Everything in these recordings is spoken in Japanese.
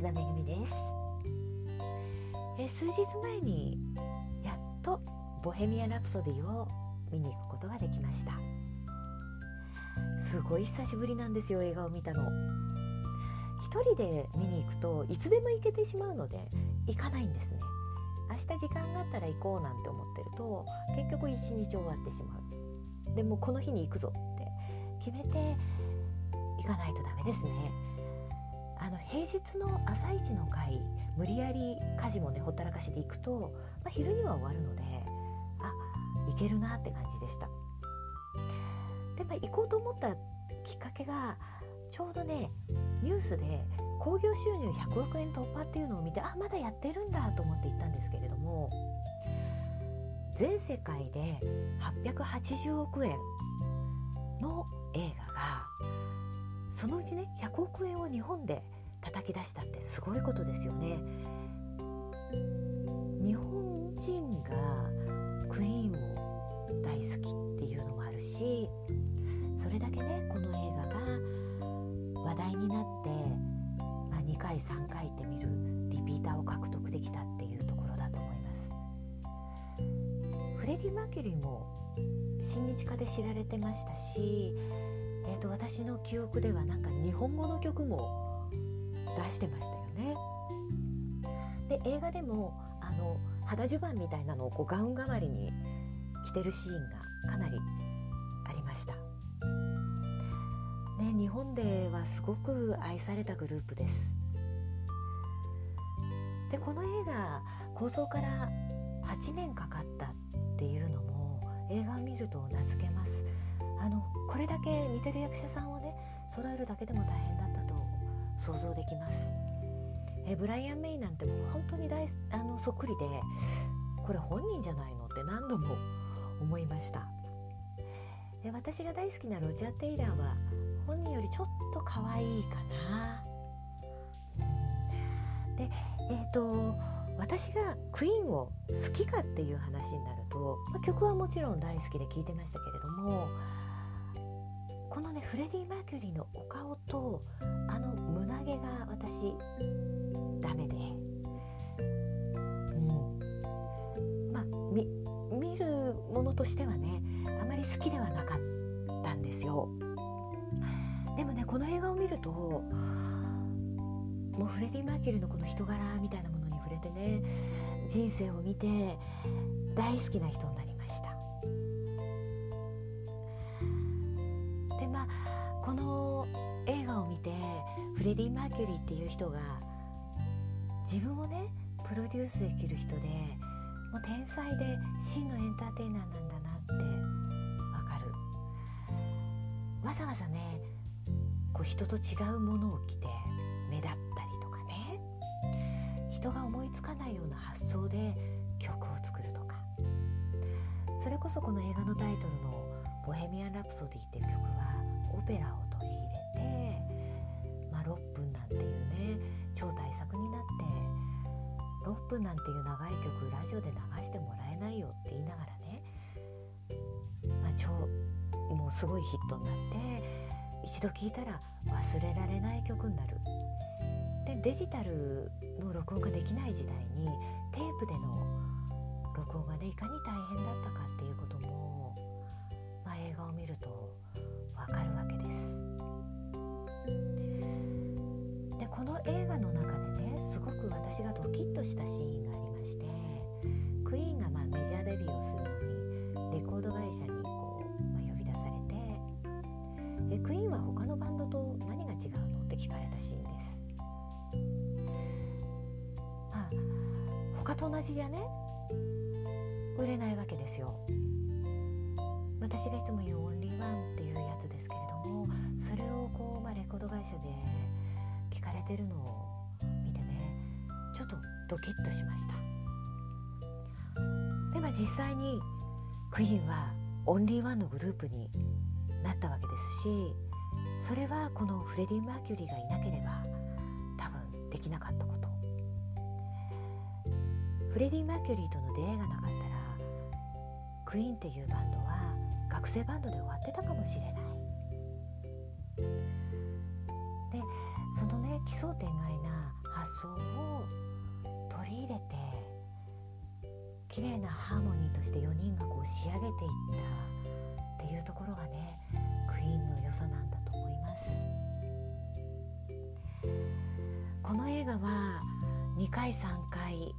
安田めぐみです。え数日前にやっとボヘミアン・ラプソディを見に行くことができました。すごい久しぶりなんですよ映画を見たの。一人で見に行くといつでも行けてしまうので行かないんですね。明日時間があったら行こうなんて思ってると結局一日終わってしまう。でもこの日に行くぞって決めて行かないとダメですね。の平日の朝一の会無理やり家事もねほったらかしで行くと、まあ、昼には終わるのであ行けるなって感じでした。で、まあ、行こうと思ったきっかけがちょうどねニュースで興行収入100億円突破っていうのを見てあまだやってるんだと思って行ったんですけれども全世界で880億円の映画がそのうちね100億円を日本で叩き出したってすごいことですよね。日本人がクイーンを大好きっていうのもあるしそれだけねこの映画が話題になって、まあ、2回3回って見るリピーターを獲得できたっていうところだと思います。フレディ・マーキュリーも親日家で知られてましたしえーと、私の記憶ではなんか日本語の曲も出してましたよね。で映画でもあの肌襦袢みたいなのをこうガウン代わりに着てるシーンがかなりありました。ね、日本ではすごく愛されたグループです。でこの映画構想から8年かかったっていうのも映画を見ると名付けます。あのこれだけ似てる役者さんをね揃えるだけでも大変だっ想像できます。えブライアン・メイなんてもう本当に大あのそっくりでこれ本人じゃないのって何度も思いました。で私が大好きなロジャー・テイラーは本人よりちょっと可愛いかな。でえっ、ー、と私がクイーンを好きかっていう話になると、まあ、曲はもちろん大好きで聴いてましたけれどもこのねフレディ・マーキュリーのお顔と私ダメで、うん。まあ、見るものとしてはねあまり好きではなかったんですよ。でもねこの映画を見るともうフレディ・マーキュリーのこの人柄みたいなものに触れてね人生を見て大好きな人になりレディ・マーキュリーっていう人が自分をねプロデュースできる人でもう天才で真のエンターテイナーなんだなってわかる。わざわざねこう人と違うものを着て目立ったりとかね。人が思いつかないような発想で曲を作るとか。それこそこの映画のタイトルの「ボヘミアン・ラプソディ」っていう曲はオペラを分なんていう長い曲ラジオで流してもらえないよって言いながらね、まあ、超もうすごいヒットになって一度聴いたら忘れられない曲になる。でデジタルの録音ができない時代にテープでの録音がねいかに大変だったかっていうことも、まあ、映画を見るとわかるわけですでこの映画の中く私がドキッとしたシーンがありましてクイーンがまあメジャーデビューをするのにレコード会社にこう、まあ、呼び出されてでクイーンは他のバンドと何が違うのって聞かれたシーンです。まあ他と同じじゃね？売れないわけですよ。私がいつも言うオンリーワンっていうやつですけれどもそれをこう、まあ、レコード会社で聞かれてるのを見てねちょっとドキッとしました。でまあ実際にクイーンはオンリーワンのグループになったわけですしそれはこのフレディ・マーキュリーがいなければ多分できなかったこと。フレディ・マーキュリーとの出会いがなかったらクイーンっていうバンドは学生バンドで終わってたかもしれない。でそのね奇想天外な発想を取り入れて綺麗なハーモニーとして4人がこう仕上げていったっていうところがねクイーンの良さなんだと思います。この映画は2回3回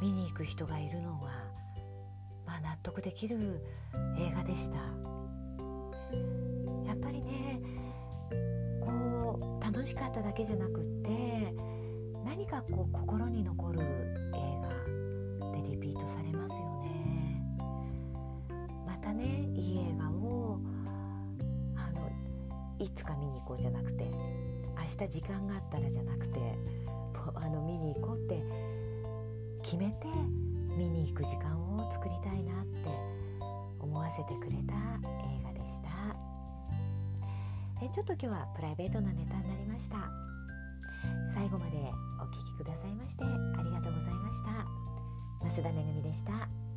見に行く人がいるのは、まあ、納得できる映画でした。やっぱりねこう楽しかっただけじゃなくって何かこう心に残る映画でリピートされますよね。またねいい映画をあのいつか見に行こうじゃなくて明日時間があったらじゃなくてあの見に行こうって決めて見に行く時間を作りたいなって思わせてくれた映画でした。えちょっと今日はプライベートなネタになりました。最後までお聴きくださいましてありがとうございました増田めぐみでした。